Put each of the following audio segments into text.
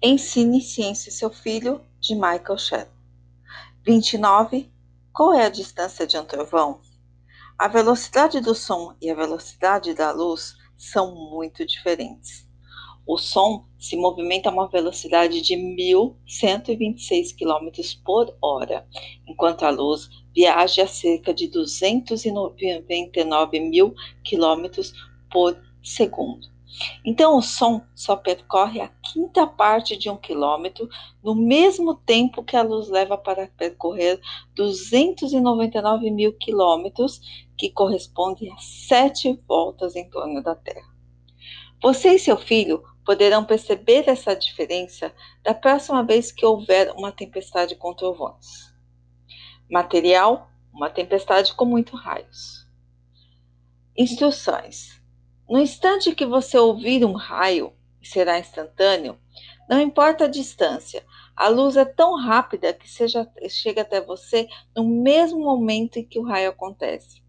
Ensine ciência seu filho, de Michael Shannon. 29. Qual é a distância de um trovão? A velocidade do som e a velocidade da luz são muito diferentes. O som se movimenta a uma velocidade de 1.126 km por hora, enquanto a luz viaja a cerca de 299 mil km por segundo. Então, o som só percorre a quinta parte de um quilômetro no mesmo tempo que a luz leva para percorrer 299 mil quilômetros, que corresponde a sete voltas em torno da Terra. Você e seu filho poderão perceber essa diferença da próxima vez que houver uma tempestade com trovões. Material: uma tempestade com muitos raios. Instruções no instante que você ouvir um raio, será instantâneo, não importa a distância, a luz é tão rápida que seja, chega até você no mesmo momento em que o raio acontece.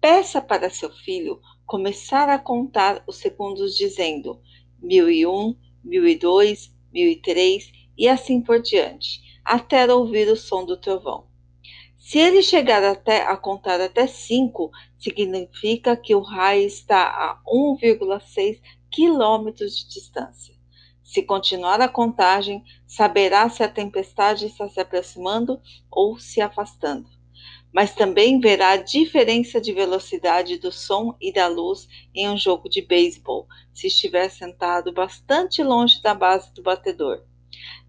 Peça para seu filho começar a contar os segundos dizendo 1001, 1002, 1003 e assim por diante, até ouvir o som do trovão. Se ele chegar até a contar até 5, significa que o raio está a 1,6 quilômetros de distância. Se continuar a contagem, saberá se a tempestade está se aproximando ou se afastando. Mas também verá a diferença de velocidade do som e da luz em um jogo de beisebol, se estiver sentado bastante longe da base do batedor.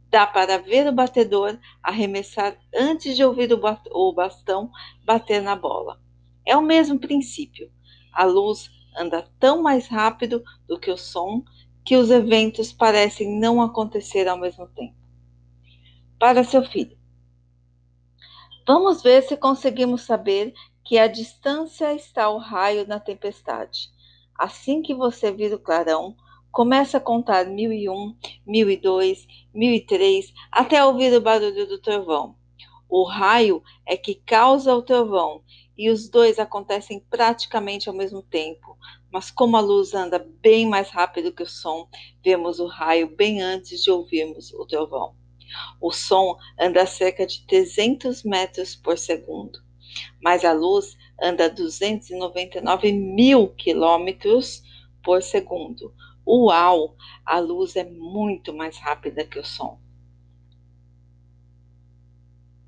Dá para ver o batedor arremessar antes de ouvir o bastão bater na bola. É o mesmo princípio. A luz anda tão mais rápido do que o som que os eventos parecem não acontecer ao mesmo tempo. Para seu filho. Vamos ver se conseguimos saber que a distância está o raio na tempestade. Assim que você vir o clarão, Começa a contar mil e um, mil e dois, mil e três, até ouvir o barulho do trovão. O raio é que causa o trovão e os dois acontecem praticamente ao mesmo tempo. Mas como a luz anda bem mais rápido que o som, vemos o raio bem antes de ouvirmos o trovão. O som anda a cerca de 300 metros por segundo, mas a luz anda a 299 mil quilômetros por segundo. Uau! A luz é muito mais rápida que o som.